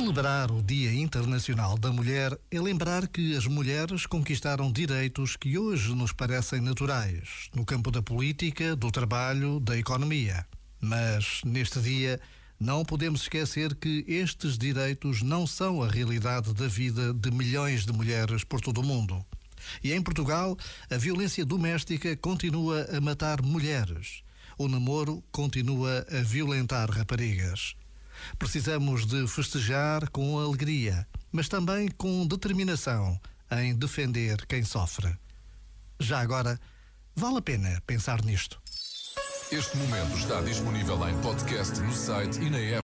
Celebrar o Dia Internacional da Mulher é lembrar que as mulheres conquistaram direitos que hoje nos parecem naturais, no campo da política, do trabalho, da economia. Mas, neste dia, não podemos esquecer que estes direitos não são a realidade da vida de milhões de mulheres por todo o mundo. E em Portugal, a violência doméstica continua a matar mulheres. O namoro continua a violentar raparigas. Precisamos de festejar com alegria, mas também com determinação em defender quem sofre. Já agora, vale a pena pensar nisto. Este momento está disponível em podcast no site e na app.